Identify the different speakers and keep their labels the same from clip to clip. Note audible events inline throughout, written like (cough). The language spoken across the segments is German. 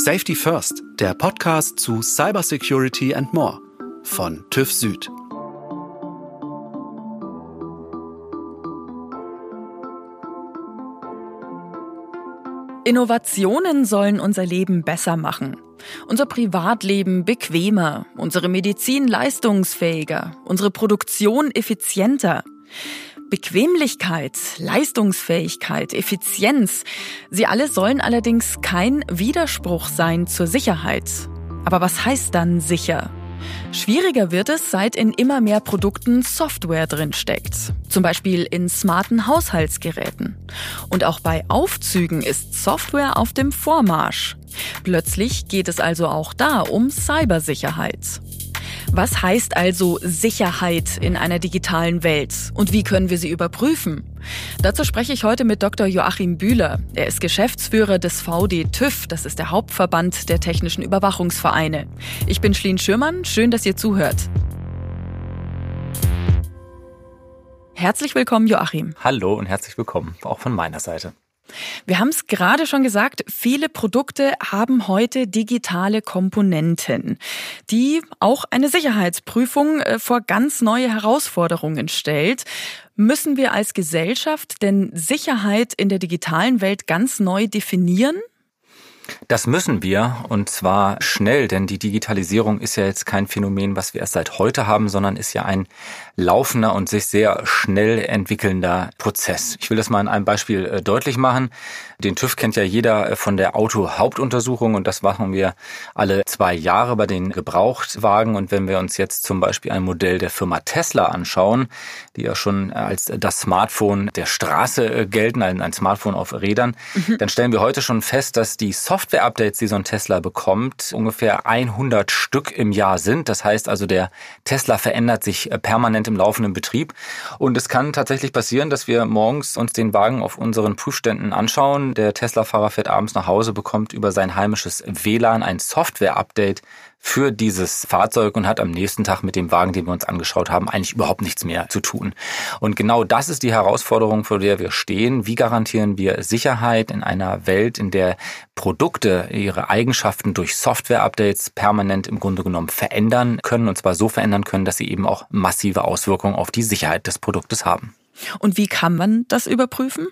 Speaker 1: Safety First, der Podcast zu Cybersecurity and More von TÜV Süd.
Speaker 2: Innovationen sollen unser Leben besser machen. Unser Privatleben bequemer, unsere Medizin leistungsfähiger, unsere Produktion effizienter. Bequemlichkeit, Leistungsfähigkeit, Effizienz, sie alle sollen allerdings kein Widerspruch sein zur Sicherheit. Aber was heißt dann sicher? Schwieriger wird es, seit in immer mehr Produkten Software drinsteckt. Zum Beispiel in smarten Haushaltsgeräten. Und auch bei Aufzügen ist Software auf dem Vormarsch. Plötzlich geht es also auch da um Cybersicherheit. Was heißt also Sicherheit in einer digitalen Welt und wie können wir sie überprüfen? Dazu spreche ich heute mit Dr. Joachim Bühler. Er ist Geschäftsführer des VD TÜV, das ist der Hauptverband der technischen Überwachungsvereine. Ich bin Schlien Schürmann, schön, dass ihr zuhört. Herzlich willkommen, Joachim.
Speaker 3: Hallo und herzlich willkommen, auch von meiner Seite.
Speaker 2: Wir haben es gerade schon gesagt, viele Produkte haben heute digitale Komponenten, die auch eine Sicherheitsprüfung äh, vor ganz neue Herausforderungen stellt. Müssen wir als Gesellschaft denn Sicherheit in der digitalen Welt ganz neu definieren?
Speaker 3: Das müssen wir und zwar schnell, denn die Digitalisierung ist ja jetzt kein Phänomen, was wir erst seit heute haben, sondern ist ja ein laufender und sich sehr schnell entwickelnder Prozess. Ich will das mal in einem Beispiel äh, deutlich machen. Den TÜV kennt ja jeder äh, von der Auto-Hauptuntersuchung und das machen wir alle zwei Jahre bei den Gebrauchtwagen. Und wenn wir uns jetzt zum Beispiel ein Modell der Firma Tesla anschauen, die ja schon als das Smartphone der Straße äh, gelten, ein Smartphone auf Rädern, mhm. dann stellen wir heute schon fest, dass die Software-Updates, die so ein Tesla bekommt, ungefähr 100 Stück im Jahr sind. Das heißt also, der Tesla verändert sich permanent im laufenden Betrieb. Und es kann tatsächlich passieren, dass wir morgens uns den Wagen auf unseren Prüfständen anschauen. Der Tesla-Fahrer fährt abends nach Hause, bekommt über sein heimisches WLAN ein Software-Update für dieses Fahrzeug und hat am nächsten Tag mit dem Wagen, den wir uns angeschaut haben, eigentlich überhaupt nichts mehr zu tun. Und genau das ist die Herausforderung, vor der wir stehen. Wie garantieren wir Sicherheit in einer Welt, in der Produkte ihre Eigenschaften durch Software-Updates permanent im Grunde genommen verändern können und zwar so verändern können, dass sie eben auch massive Auswirkungen auf die Sicherheit des Produktes haben.
Speaker 2: Und wie kann man das überprüfen?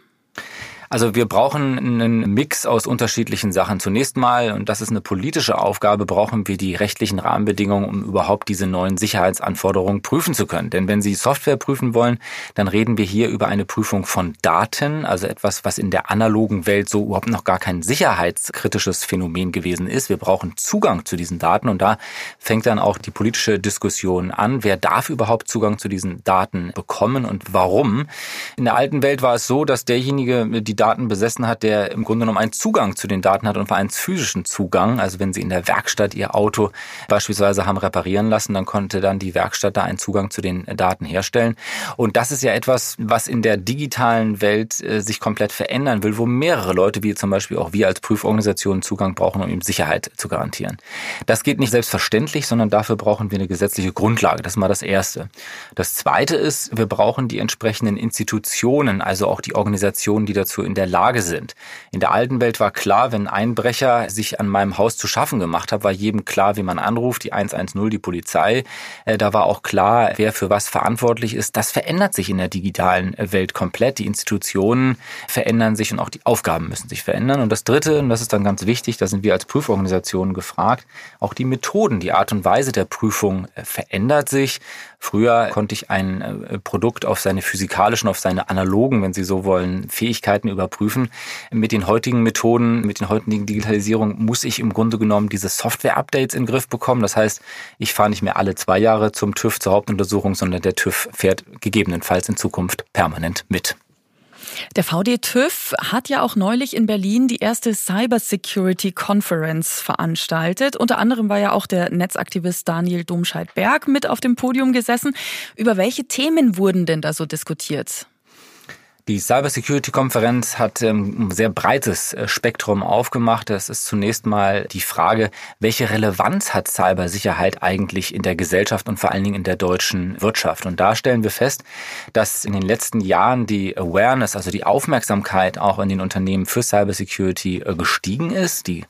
Speaker 3: Also wir brauchen einen Mix aus unterschiedlichen Sachen. Zunächst mal, und das ist eine politische Aufgabe, brauchen wir die rechtlichen Rahmenbedingungen, um überhaupt diese neuen Sicherheitsanforderungen prüfen zu können. Denn wenn Sie Software prüfen wollen, dann reden wir hier über eine Prüfung von Daten, also etwas, was in der analogen Welt so überhaupt noch gar kein sicherheitskritisches Phänomen gewesen ist. Wir brauchen Zugang zu diesen Daten und da fängt dann auch die politische Diskussion an. Wer darf überhaupt Zugang zu diesen Daten bekommen und warum? In der alten Welt war es so, dass derjenige, die Daten besessen hat, der im Grunde genommen einen Zugang zu den Daten hat und zwar einen physischen Zugang. Also wenn Sie in der Werkstatt Ihr Auto beispielsweise haben reparieren lassen, dann konnte dann die Werkstatt da einen Zugang zu den Daten herstellen. Und das ist ja etwas, was in der digitalen Welt äh, sich komplett verändern will, wo mehrere Leute, wie zum Beispiel auch wir als Prüforganisation, Zugang brauchen, um ihm Sicherheit zu garantieren. Das geht nicht selbstverständlich, sondern dafür brauchen wir eine gesetzliche Grundlage. Das ist mal das Erste. Das Zweite ist, wir brauchen die entsprechenden Institutionen, also auch die Organisationen, die dazu in der Lage sind. In der alten Welt war klar, wenn ein Einbrecher sich an meinem Haus zu schaffen gemacht hat, war jedem klar, wie man anruft, die 110, die Polizei. Äh, da war auch klar, wer für was verantwortlich ist. Das verändert sich in der digitalen Welt komplett. Die Institutionen verändern sich und auch die Aufgaben müssen sich verändern. Und das Dritte, und das ist dann ganz wichtig, da sind wir als Prüforganisationen gefragt, auch die Methoden, die Art und Weise der Prüfung äh, verändert sich. Früher konnte ich ein äh, Produkt auf seine physikalischen, auf seine analogen, wenn Sie so wollen, Fähigkeiten überprüfen. Mit den heutigen Methoden, mit den heutigen Digitalisierung muss ich im Grunde genommen diese Software-Updates in den Griff bekommen. Das heißt, ich fahre nicht mehr alle zwei Jahre zum TÜV zur Hauptuntersuchung, sondern der TÜV fährt gegebenenfalls in Zukunft permanent mit.
Speaker 2: Der VD TÜV hat ja auch neulich in Berlin die erste Cyber Security Conference veranstaltet. Unter anderem war ja auch der Netzaktivist Daniel Domscheit-Berg mit auf dem Podium gesessen. Über welche Themen wurden denn da so diskutiert?
Speaker 3: Die Cybersecurity-Konferenz hat ähm, ein sehr breites äh, Spektrum aufgemacht. Das ist zunächst mal die Frage, welche Relevanz hat Cybersicherheit eigentlich in der Gesellschaft und vor allen Dingen in der deutschen Wirtschaft? Und da stellen wir fest, dass in den letzten Jahren die Awareness, also die Aufmerksamkeit auch in den Unternehmen für Cybersecurity äh, gestiegen ist. Die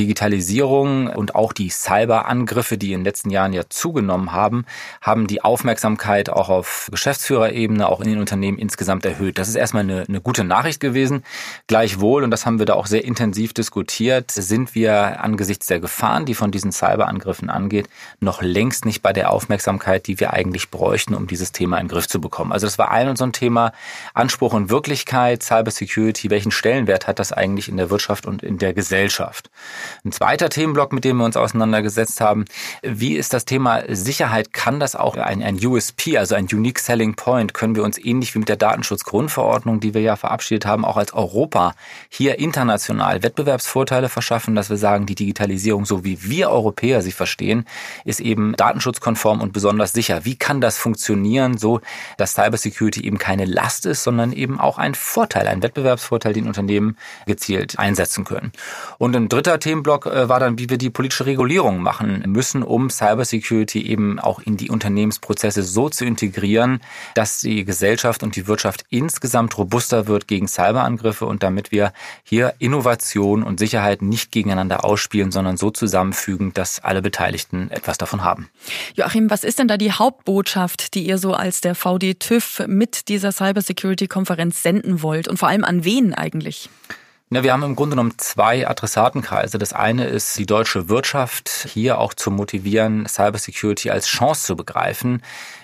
Speaker 3: Digitalisierung und auch die Cyberangriffe, die in den letzten Jahren ja zugenommen haben, haben die Aufmerksamkeit auch auf Geschäftsführerebene, auch in den Unternehmen insgesamt erhöht. Das ist erstmal eine, eine gute Nachricht gewesen. Gleichwohl, und das haben wir da auch sehr intensiv diskutiert, sind wir angesichts der Gefahren, die von diesen Cyberangriffen angeht, noch längst nicht bei der Aufmerksamkeit, die wir eigentlich bräuchten, um dieses Thema in den Griff zu bekommen. Also das war ein und so ein Thema Anspruch und Wirklichkeit, Cybersecurity, welchen Stellenwert hat das eigentlich in der Wirtschaft und in der Gesellschaft? Ein zweiter Themenblock, mit dem wir uns auseinandergesetzt haben, wie ist das Thema Sicherheit? Kann das auch ein, ein USP, also ein Unique Selling Point, können wir uns ähnlich wie mit der Datenschutzgrundverordnung Verordnung, die wir ja verabschiedet haben, auch als Europa hier international Wettbewerbsvorteile verschaffen, dass wir sagen, die Digitalisierung, so wie wir Europäer sie verstehen, ist eben datenschutzkonform und besonders sicher. Wie kann das funktionieren, so dass Cybersecurity eben keine Last ist, sondern eben auch ein Vorteil, ein Wettbewerbsvorteil, den Unternehmen gezielt einsetzen können. Und ein dritter Themenblock äh, war dann, wie wir die politische Regulierung machen müssen, um Cybersecurity eben auch in die Unternehmensprozesse so zu integrieren, dass die Gesellschaft und die Wirtschaft insgesamt insgesamt robuster wird gegen Cyberangriffe und damit wir hier Innovation und Sicherheit nicht gegeneinander ausspielen, sondern so zusammenfügen, dass alle Beteiligten etwas davon haben.
Speaker 2: Joachim, was ist denn da die Hauptbotschaft, die ihr so als der VD TÜV mit dieser Cybersecurity-Konferenz senden wollt und vor allem an wen eigentlich?
Speaker 3: Ja, wir haben im Grunde genommen zwei Adressatenkreise. Das eine ist die deutsche Wirtschaft, hier auch zu motivieren, Cybersecurity als Chance zu begreifen.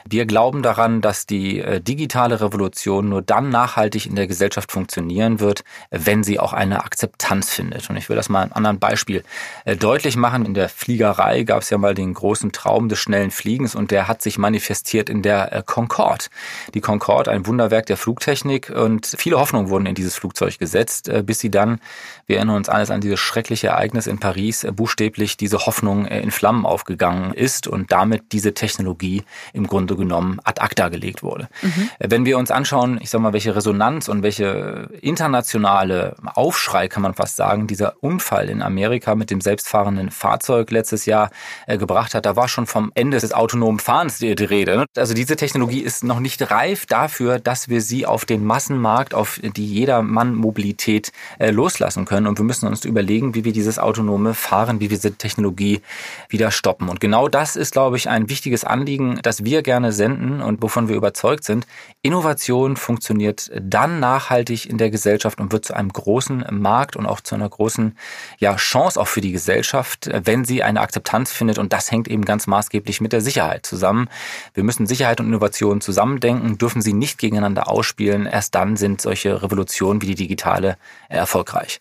Speaker 3: Wir glauben daran, dass die äh, digitale Revolution nur dann nachhaltig in der Gesellschaft funktionieren wird, wenn sie auch eine Akzeptanz findet. Und ich will das mal an einem anderen Beispiel äh, deutlich machen. In der Fliegerei gab es ja mal den großen Traum des schnellen Fliegens und der hat sich manifestiert in der äh, Concorde. Die Concorde, ein Wunderwerk der Flugtechnik und viele Hoffnungen wurden in dieses Flugzeug gesetzt, bis sie dann, wir erinnern uns alles an dieses schreckliche Ereignis in Paris, buchstäblich diese Hoffnung in Flammen aufgegangen ist und damit diese Technologie im Grunde genommen ad acta gelegt wurde. Mhm. Wenn wir uns anschauen, ich sag mal, welche Resonanz und welche internationale Aufschrei, kann man fast sagen, dieser Unfall in Amerika mit dem selbstfahrenden Fahrzeug letztes Jahr äh, gebracht hat, da war schon vom Ende des autonomen Fahrens die, die Rede. Ne? Also diese Technologie ist noch nicht reif dafür, dass wir sie auf den Massenmarkt, auf die Jedermann-Mobilität äh, loslassen können. Und wir müssen uns überlegen, wie wir dieses autonome Fahren, wie wir diese Technologie wieder stoppen. Und genau das ist, glaube ich, ein wichtiges Anliegen, das wir gerne gerne senden und wovon wir überzeugt sind, Innovation funktioniert dann nachhaltig in der Gesellschaft und wird zu einem großen Markt und auch zu einer großen ja, Chance auch für die Gesellschaft, wenn sie eine Akzeptanz findet. Und das hängt eben ganz maßgeblich mit der Sicherheit zusammen. Wir müssen Sicherheit und Innovation zusammendenken, dürfen sie nicht gegeneinander ausspielen. Erst dann sind solche Revolutionen wie die digitale erfolgreich.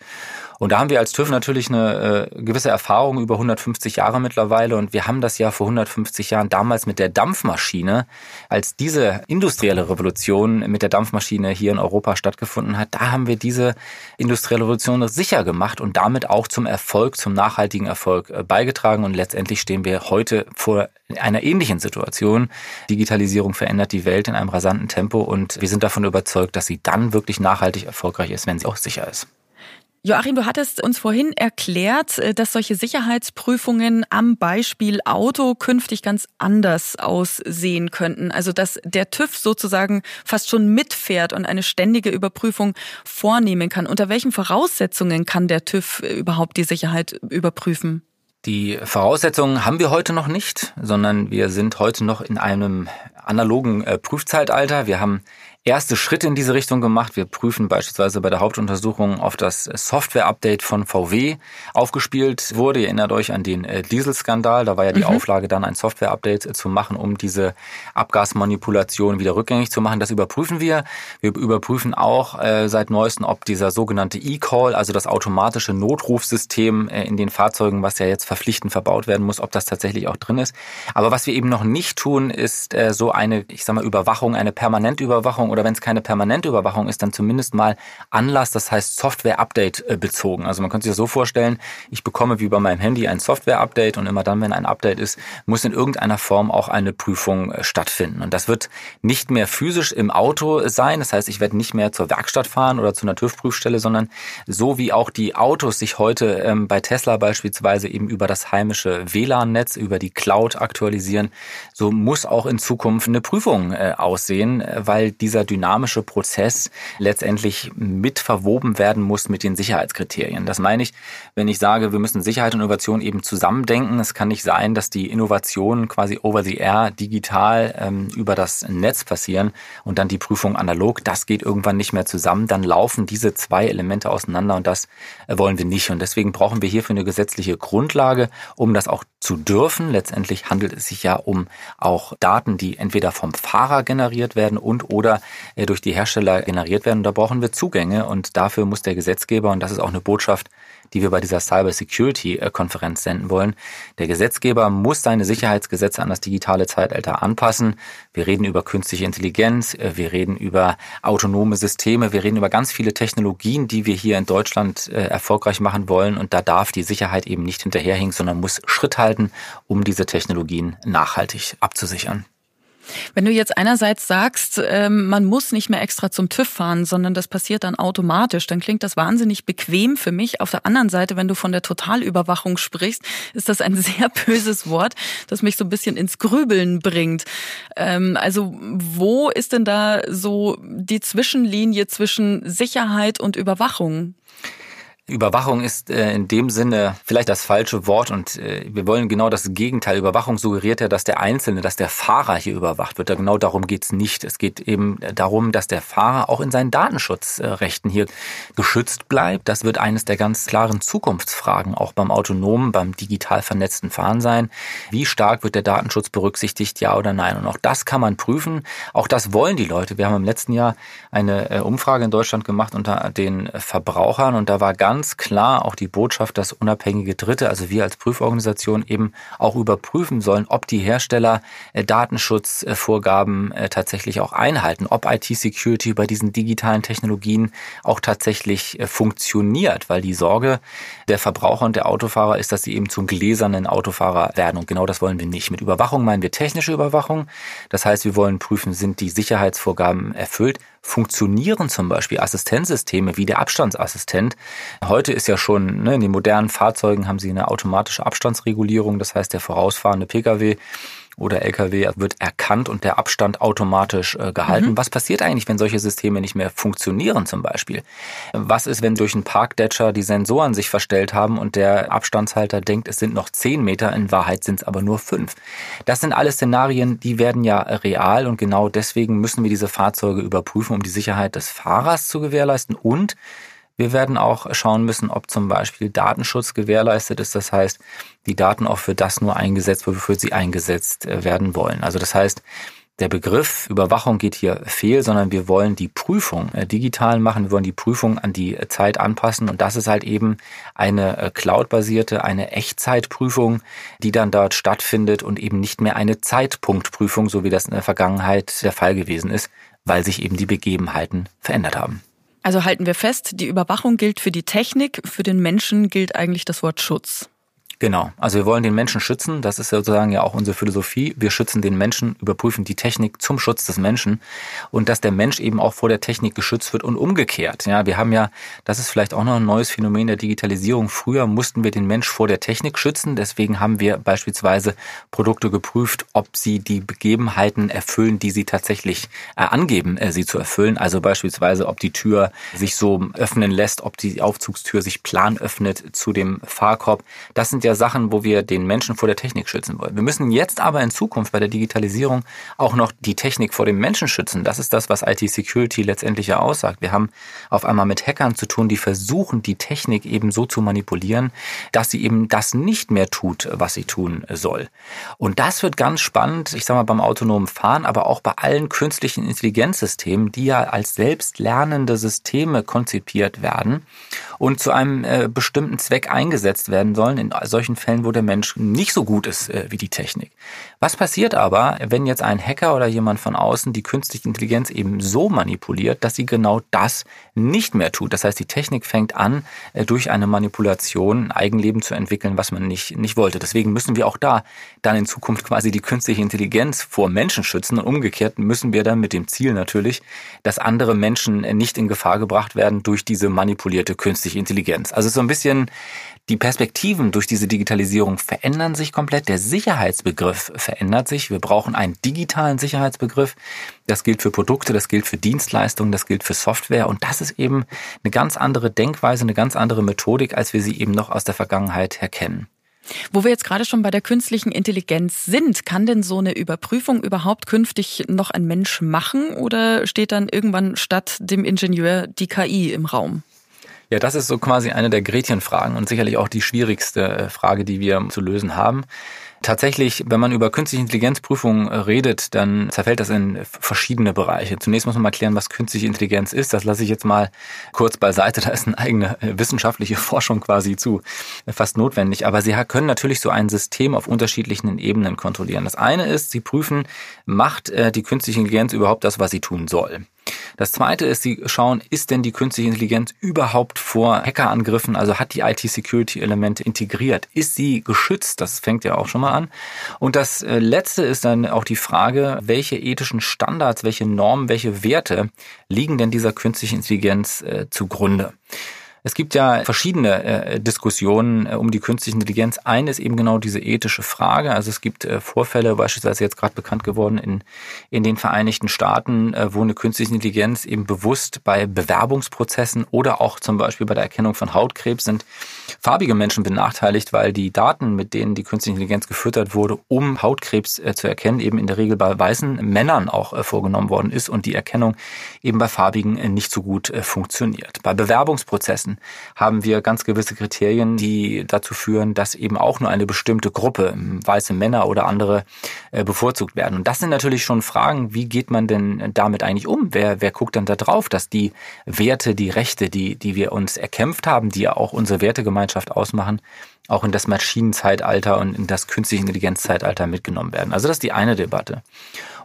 Speaker 3: Und da haben wir als TÜV natürlich eine äh, gewisse Erfahrung über 150 Jahre mittlerweile. Und wir haben das ja vor 150 Jahren damals mit der Dampfmaschine, als diese industrielle Revolution mit der Dampfmaschine hier in Europa stattgefunden hat, da haben wir diese industrielle Revolution sicher gemacht und damit auch zum Erfolg, zum nachhaltigen Erfolg äh, beigetragen. Und letztendlich stehen wir heute vor einer ähnlichen Situation. Digitalisierung verändert die Welt in einem rasanten Tempo und wir sind davon überzeugt, dass sie dann wirklich nachhaltig erfolgreich ist, wenn sie auch sicher ist.
Speaker 2: Joachim, du hattest uns vorhin erklärt, äh, dass solche Sicherheitsprüfungen am Beispiel Auto künftig ganz anders aussehen könnten. Also dass der TÜV sozusagen fast schon mitfährt und eine ständige Überprüfung vornehmen kann. Unter welchen Voraussetzungen kann der TÜV überhaupt die Sicherheit überprüfen?
Speaker 3: Die Voraussetzungen haben wir heute noch nicht, sondern wir sind heute noch in einem analogen äh, Prüfzeitalter. Wir haben erste Schritte in diese Richtung gemacht. Wir prüfen beispielsweise bei der Hauptuntersuchung auf das Software-Update von VW aufgespielt wurde. Ihr erinnert euch an den äh, Dieselskandal. Da war ja die mhm. Auflage, dann ein Software-Update äh, zu machen, um diese Abgasmanipulation wieder rückgängig zu machen. Das überprüfen wir. Wir überprüfen auch äh, seit neuestem, ob dieser sogenannte E-Call, also das automatische Notrufsystem äh, in den Fahrzeugen, was ja jetzt verpflichtend verbaut werden muss, ob das tatsächlich auch drin ist. Aber was wir eben noch nicht tun, ist äh, so eine, ich sag mal, Überwachung, eine Permanentüberwachung oder wenn es keine permanente Überwachung ist, dann zumindest mal Anlass, das heißt Software-Update äh, bezogen. Also man könnte sich das so vorstellen, ich bekomme wie bei meinem Handy ein Software-Update und immer dann, wenn ein Update ist, muss in irgendeiner Form auch eine Prüfung äh, stattfinden. Und das wird nicht mehr physisch im Auto sein. Das heißt, ich werde nicht mehr zur Werkstatt fahren oder zu einer TÜV-Prüfstelle, sondern so wie auch die Autos sich heute ähm, bei Tesla beispielsweise eben über das heimische WLAN-Netz, über die Cloud aktualisieren, so muss auch in Zukunft eine Prüfung äh, aussehen, weil dieser dynamische Prozess letztendlich mit verwoben werden muss mit den Sicherheitskriterien. Das meine ich, wenn ich sage, wir müssen Sicherheit und Innovation eben zusammendenken. Es kann nicht sein, dass die Innovationen quasi over the air digital ähm, über das Netz passieren und dann die Prüfung analog. Das geht irgendwann nicht mehr zusammen. Dann laufen diese zwei Elemente auseinander und das äh, wollen wir nicht. Und deswegen brauchen wir hierfür eine gesetzliche Grundlage, um das auch zu dürfen. Letztendlich handelt es sich ja um auch Daten, die entweder vom Fahrer generiert werden und oder äh, durch die Hersteller generiert werden. da brauchen wir Zugänge und dafür muss der Gesetzgeber, und das ist auch eine Botschaft, die wir bei dieser Cyber Security Konferenz senden wollen. Der Gesetzgeber muss seine Sicherheitsgesetze an das digitale Zeitalter anpassen. Wir reden über künstliche Intelligenz, äh, wir reden über autonome Systeme, wir reden über ganz viele Technologien, die wir hier in Deutschland äh, erfolgreich machen wollen. Und da darf die Sicherheit eben nicht hinterherhinken, sondern muss Schritt halten, um diese Technologien nachhaltig abzusichern.
Speaker 2: Wenn du jetzt einerseits sagst, ähm, man muss nicht mehr extra zum TÜV fahren, sondern das passiert dann automatisch, dann klingt das wahnsinnig bequem für mich. Auf der anderen Seite, wenn du von der Totalüberwachung sprichst, ist das ein (laughs) sehr böses Wort, das mich so ein bisschen ins Grübeln bringt. Ähm, also wo ist denn da so die Zwischenlinie zwischen Sicherheit und Überwachung?
Speaker 3: Überwachung ist äh, in dem Sinne vielleicht das falsche Wort und äh, wir wollen genau das Gegenteil. Überwachung suggeriert ja, dass der Einzelne, dass der Fahrer hier überwacht wird. Genau darum geht's nicht. Es geht eben darum, dass der Fahrer auch in seinen Datenschutzrechten hier geschützt bleibt. Das wird eines der ganz klaren Zukunftsfragen auch beim autonomen, beim digital vernetzten Fahren sein. Wie stark wird der Datenschutz berücksichtigt, ja oder nein? Und auch das kann man prüfen. Auch das wollen die Leute. Wir haben im letzten Jahr eine äh, Umfrage in Deutschland gemacht unter den Verbrauchern und da war ganz ganz klar auch die Botschaft, dass unabhängige Dritte, also wir als Prüforganisation eben auch überprüfen sollen, ob die Hersteller äh, Datenschutzvorgaben äh, tatsächlich auch einhalten, ob IT-Security bei diesen digitalen Technologien auch tatsächlich äh, funktioniert, weil die Sorge der Verbraucher und der Autofahrer ist, dass sie eben zum gläsernen Autofahrer werden und genau das wollen wir nicht. Mit Überwachung meinen wir technische Überwachung. Das heißt, wir wollen prüfen, sind die Sicherheitsvorgaben erfüllt, funktionieren zum Beispiel Assistenzsysteme wie der Abstandsassistent. Heute ist ja schon, ne, in den modernen Fahrzeugen haben sie eine automatische Abstandsregulierung, das heißt der vorausfahrende Pkw oder LKW wird erkannt und der Abstand automatisch äh, gehalten. Mhm. Was passiert eigentlich, wenn solche Systeme nicht mehr funktionieren zum Beispiel? Was ist, wenn durch einen Parkdetcher die Sensoren sich verstellt haben und der Abstandshalter denkt, es sind noch zehn Meter, in Wahrheit sind es aber nur fünf? Das sind alles Szenarien, die werden ja real und genau deswegen müssen wir diese Fahrzeuge überprüfen, um die Sicherheit des Fahrers zu gewährleisten und wir werden auch schauen müssen, ob zum Beispiel Datenschutz gewährleistet ist. Das heißt, die Daten auch für das nur eingesetzt, wofür sie eingesetzt äh, werden wollen. Also das heißt, der Begriff Überwachung geht hier fehl, sondern wir wollen die Prüfung äh, digital machen, wir wollen die Prüfung an die Zeit anpassen und das ist halt eben eine äh, cloudbasierte, eine Echtzeitprüfung, die dann dort stattfindet und eben nicht mehr eine Zeitpunktprüfung, so wie das in der Vergangenheit der Fall gewesen ist, weil sich eben die Begebenheiten verändert haben.
Speaker 2: Also halten wir fest, die Überwachung gilt für die Technik, für den Menschen gilt eigentlich das Wort Schutz.
Speaker 3: Genau. Also wir wollen den Menschen schützen. Das ist sozusagen ja auch unsere Philosophie. Wir schützen den Menschen, überprüfen die Technik zum Schutz des Menschen und dass der Mensch eben auch vor der Technik geschützt wird und umgekehrt. Ja, wir haben ja, das ist vielleicht auch noch ein neues Phänomen der Digitalisierung. Früher mussten wir den Mensch vor der Technik schützen. Deswegen haben wir beispielsweise Produkte geprüft, ob sie die Begebenheiten erfüllen, die sie tatsächlich äh, angeben, äh, sie zu erfüllen. Also beispielsweise, ob die Tür sich so öffnen lässt, ob die Aufzugstür sich plan öffnet zu dem Fahrkorb. Das sind ja Sachen, wo wir den Menschen vor der Technik schützen wollen. Wir müssen jetzt aber in Zukunft bei der Digitalisierung auch noch die Technik vor dem Menschen schützen. Das ist das, was IT-Security letztendlich ja aussagt. Wir haben auf einmal mit Hackern zu tun, die versuchen, die Technik eben so zu manipulieren, dass sie eben das nicht mehr tut, was sie tun soll. Und das wird ganz spannend, ich sage mal beim autonomen Fahren, aber auch bei allen künstlichen Intelligenzsystemen, die ja als selbstlernende Systeme konzipiert werden und zu einem äh, bestimmten Zweck eingesetzt werden sollen. In solchen Fällen, wo der Mensch nicht so gut ist äh, wie die Technik. Was passiert aber, wenn jetzt ein Hacker oder jemand von außen die künstliche Intelligenz eben so manipuliert, dass sie genau das nicht mehr tut? Das heißt, die Technik fängt an, äh, durch eine Manipulation ein Eigenleben zu entwickeln, was man nicht, nicht wollte. Deswegen müssen wir auch da dann in Zukunft quasi die künstliche Intelligenz vor Menschen schützen. Und umgekehrt müssen wir dann mit dem Ziel natürlich, dass andere Menschen nicht in Gefahr gebracht werden durch diese manipulierte künstliche Intelligenz. Also so ein bisschen die Perspektiven durch diese Digitalisierung verändern sich komplett. Der Sicherheitsbegriff verändert sich. Wir brauchen einen digitalen Sicherheitsbegriff. Das gilt für Produkte, das gilt für Dienstleistungen, das gilt für Software. Und das ist eben eine ganz andere Denkweise, eine ganz andere Methodik, als wir sie eben noch aus der Vergangenheit her kennen.
Speaker 2: Wo wir jetzt gerade schon bei der künstlichen Intelligenz sind, kann denn so eine Überprüfung überhaupt künftig noch ein Mensch machen oder steht dann irgendwann statt dem Ingenieur die KI im Raum?
Speaker 3: Ja, das ist so quasi eine der Gretchenfragen und sicherlich auch die schwierigste äh, Frage, die wir zu lösen haben. Tatsächlich, wenn man über künstliche Intelligenzprüfungen äh, redet, dann zerfällt das in verschiedene Bereiche. Zunächst muss man mal klären, was künstliche Intelligenz ist. Das lasse ich jetzt mal kurz beiseite. Da ist eine eigene äh, wissenschaftliche Forschung quasi zu fast notwendig. Aber Sie können natürlich so ein System auf unterschiedlichen Ebenen kontrollieren. Das eine ist, Sie prüfen, macht die künstliche Intelligenz überhaupt das, was sie tun soll? Das zweite ist, sie schauen, ist denn die künstliche Intelligenz überhaupt vor Hackerangriffen, also hat die IT-Security-Elemente integriert? Ist sie geschützt? Das fängt ja auch schon mal an. Und das äh, letzte ist dann auch die Frage, welche ethischen Standards, welche Normen, welche Werte liegen denn dieser künstlichen Intelligenz äh, zugrunde? Es gibt ja verschiedene äh, Diskussionen äh, um die künstliche Intelligenz. Eine ist eben genau diese ethische Frage. Also es gibt äh, Vorfälle, beispielsweise jetzt gerade bekannt geworden in, in den Vereinigten Staaten, äh, wo eine künstliche Intelligenz eben bewusst bei Bewerbungsprozessen oder auch zum Beispiel bei der Erkennung von Hautkrebs sind farbige Menschen benachteiligt, weil die Daten, mit denen die künstliche Intelligenz gefüttert wurde, um Hautkrebs äh, zu erkennen, eben in der Regel bei weißen Männern auch äh, vorgenommen worden ist und die Erkennung eben bei farbigen nicht so gut funktioniert. Bei Bewerbungsprozessen haben wir ganz gewisse Kriterien, die dazu führen, dass eben auch nur eine bestimmte Gruppe, weiße Männer oder andere, äh, bevorzugt werden. Und das sind natürlich schon Fragen, wie geht man denn damit eigentlich um? Wer, wer guckt dann da drauf, dass die Werte, die Rechte, die, die wir uns erkämpft haben, die ja auch unsere Wertegemeinschaft ausmachen, auch in das Maschinenzeitalter und in das künstliche Intelligenzzeitalter mitgenommen werden. Also das ist die eine Debatte.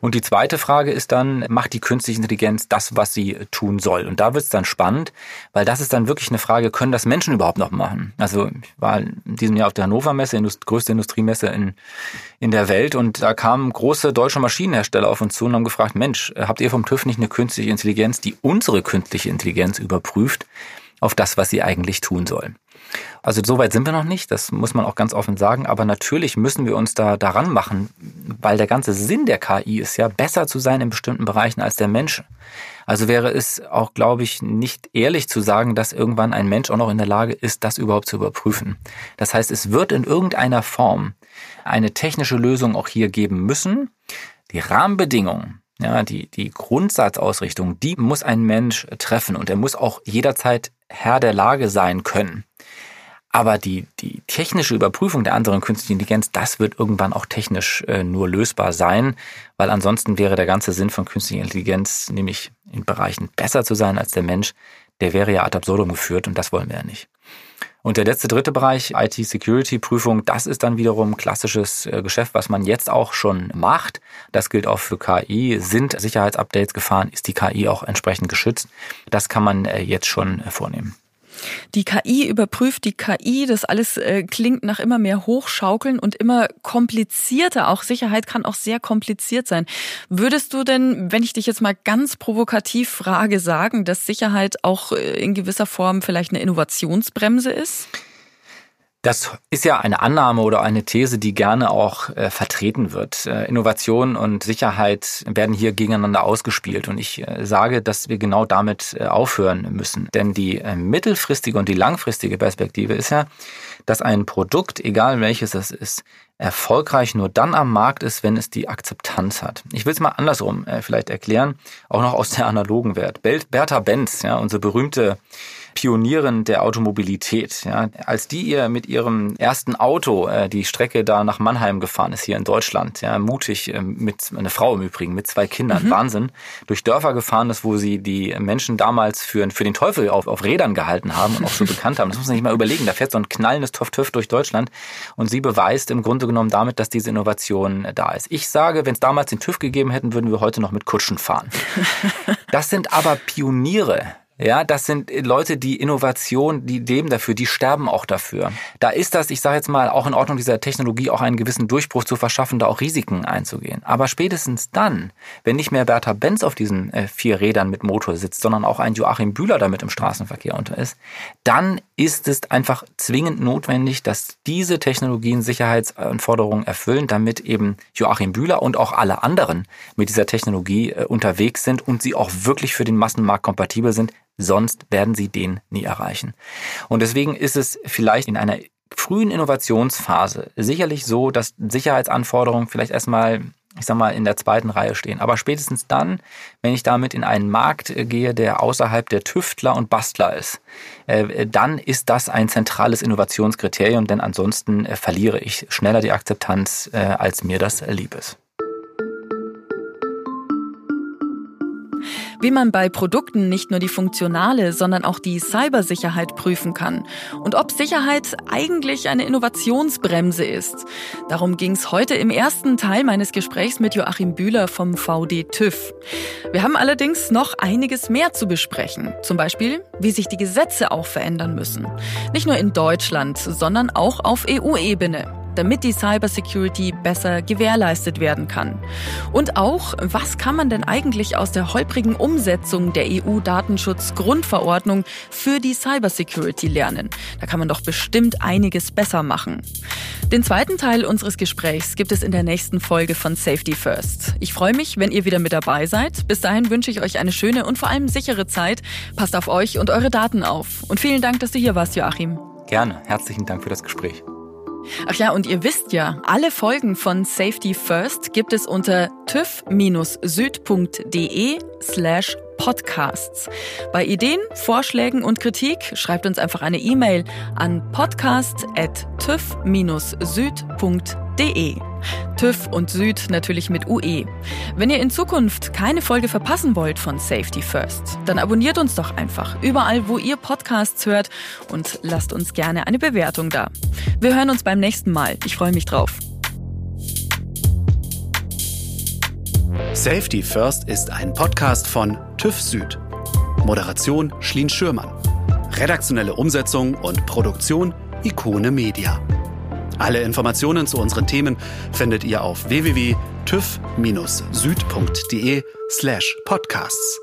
Speaker 3: Und die zweite Frage ist dann, macht die künstliche Intelligenz das, was sie tun soll? Und da wird es dann spannend, weil das ist dann wirklich eine Frage, können das Menschen überhaupt noch machen? Also ich war in diesem Jahr auf der Hannover Messe, Indust größte Industriemesse in, in der Welt und da kamen große deutsche Maschinenhersteller auf uns zu und haben gefragt, Mensch, habt ihr vom TÜV nicht eine künstliche Intelligenz, die unsere künstliche Intelligenz überprüft? auf das, was sie eigentlich tun soll. Also so weit sind wir noch nicht, das muss man auch ganz offen sagen, aber natürlich müssen wir uns da daran machen, weil der ganze Sinn der KI ist ja, besser zu sein in bestimmten Bereichen als der Mensch. Also wäre es auch, glaube ich, nicht ehrlich zu sagen, dass irgendwann ein Mensch auch noch in der Lage ist, das überhaupt zu überprüfen. Das heißt, es wird in irgendeiner Form eine technische Lösung auch hier geben müssen. Die Rahmenbedingungen, ja, die, die Grundsatzausrichtung, die muss ein Mensch treffen und er muss auch jederzeit Herr der Lage sein können. Aber die, die technische Überprüfung der anderen künstlichen Intelligenz, das wird irgendwann auch technisch äh, nur lösbar sein, weil ansonsten wäre der ganze Sinn von künstlicher Intelligenz, nämlich in Bereichen besser zu sein als der Mensch, der wäre ja ad absurdum geführt und das wollen wir ja nicht. Und der letzte dritte Bereich, IT-Security-Prüfung, das ist dann wiederum klassisches äh, Geschäft, was man jetzt auch schon macht. Das gilt auch für KI. Sind Sicherheitsupdates gefahren? Ist die KI auch entsprechend geschützt? Das kann man äh, jetzt schon äh, vornehmen.
Speaker 2: Die KI überprüft die KI, das alles äh, klingt nach immer mehr Hochschaukeln und immer komplizierter. Auch Sicherheit kann auch sehr kompliziert sein. Würdest du denn, wenn ich dich jetzt mal ganz provokativ frage, sagen, dass Sicherheit auch äh, in gewisser Form vielleicht eine Innovationsbremse ist?
Speaker 3: Das ist ja eine Annahme oder eine These, die gerne auch äh, vertreten wird. Äh, Innovation und Sicherheit werden hier gegeneinander ausgespielt. Und ich äh, sage, dass wir genau damit äh, aufhören müssen. Denn die äh, mittelfristige und die langfristige Perspektive ist ja, dass ein Produkt, egal welches es ist, erfolgreich nur dann am Markt ist, wenn es die Akzeptanz hat. Ich will es mal andersrum äh, vielleicht erklären, auch noch aus der analogen Welt. Bertha Benz, ja, unsere berühmte Pionieren der Automobilität. Ja. Als die ihr mit ihrem ersten Auto äh, die Strecke da nach Mannheim gefahren ist, hier in Deutschland, ja, mutig äh, mit einer Frau im Übrigen, mit zwei Kindern, mhm. Wahnsinn, durch Dörfer gefahren ist, wo sie die Menschen damals für, für den Teufel auf, auf Rädern gehalten haben und auch so bekannt haben. Das muss man sich mal überlegen. Da fährt so ein knallendes Toff-Töff durch Deutschland und sie beweist im Grunde genommen damit, dass diese Innovation äh, da ist. Ich sage, wenn es damals den TÜV gegeben hätten, würden wir heute noch mit Kutschen fahren. (laughs) Das sind aber Pioniere. Ja, das sind Leute, die Innovation, die leben dafür, die sterben auch dafür. Da ist das, ich sage jetzt mal, auch in Ordnung dieser Technologie auch einen gewissen Durchbruch zu verschaffen, da auch Risiken einzugehen. Aber spätestens dann, wenn nicht mehr Bertha Benz auf diesen äh, vier Rädern mit Motor sitzt, sondern auch ein Joachim Bühler damit im Straßenverkehr unter ist, dann ist es einfach zwingend notwendig, dass diese Technologien Sicherheitsanforderungen erfüllen, damit eben Joachim Bühler und auch alle anderen mit dieser Technologie äh, unterwegs sind und sie auch wirklich für den Massenmarkt kompatibel sind, sonst werden sie den nie erreichen. Und deswegen ist es vielleicht in einer frühen Innovationsphase sicherlich so, dass Sicherheitsanforderungen vielleicht erstmal ich sag mal, in der zweiten Reihe stehen. Aber spätestens dann, wenn ich damit in einen Markt äh, gehe, der außerhalb der Tüftler und Bastler ist, äh, dann ist das ein zentrales Innovationskriterium, denn ansonsten äh, verliere ich schneller die Akzeptanz, als mir das lieb ist.
Speaker 2: Wie man bei Produkten nicht nur die funktionale, sondern auch die Cybersicherheit prüfen kann und ob Sicherheit eigentlich eine Innovationsbremse ist. Darum ging es heute im ersten Teil meines Gesprächs mit Joachim Bühler vom VD TÜV. Wir haben allerdings noch einiges mehr zu besprechen. Zum Beispiel, wie sich die Gesetze auch verändern müssen. Nicht nur in Deutschland, sondern auch auf EU-Ebene damit die Cybersecurity besser gewährleistet werden kann. Und auch, was kann man denn eigentlich aus der holprigen Umsetzung der EU-Datenschutz-Grundverordnung für die Cybersecurity lernen? Da kann man doch bestimmt einiges besser machen. Den zweiten Teil unseres Gesprächs gibt es in der nächsten Folge von Safety First. Ich freue mich, wenn ihr wieder mit dabei seid. Bis dahin wünsche ich euch eine schöne und vor allem sichere Zeit. Passt auf euch und eure Daten auf. Und vielen Dank, dass du hier warst, Joachim.
Speaker 3: Gerne. Herzlichen Dank für das Gespräch.
Speaker 2: Ach ja, und ihr wisst ja, alle Folgen von Safety First gibt es unter tüv-süd.de slash Podcasts. Bei Ideen, Vorschlägen und Kritik schreibt uns einfach eine E-Mail an podcast.tüv-süd.de. TÜV und Süd natürlich mit UE. Wenn ihr in Zukunft keine Folge verpassen wollt von Safety First, dann abonniert uns doch einfach überall, wo ihr Podcasts hört und lasst uns gerne eine Bewertung da. Wir hören uns beim nächsten Mal. Ich freue mich drauf.
Speaker 1: Safety First ist ein Podcast von TÜV Süd. Moderation Schlien Schürmann. Redaktionelle Umsetzung und Produktion Ikone Media. Alle Informationen zu unseren Themen findet ihr auf www.tüv-süd.de slash podcasts.